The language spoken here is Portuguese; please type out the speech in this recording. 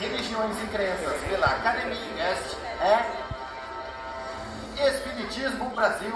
religiões e crenças pela Academia Invest é Espiritismo Brasil.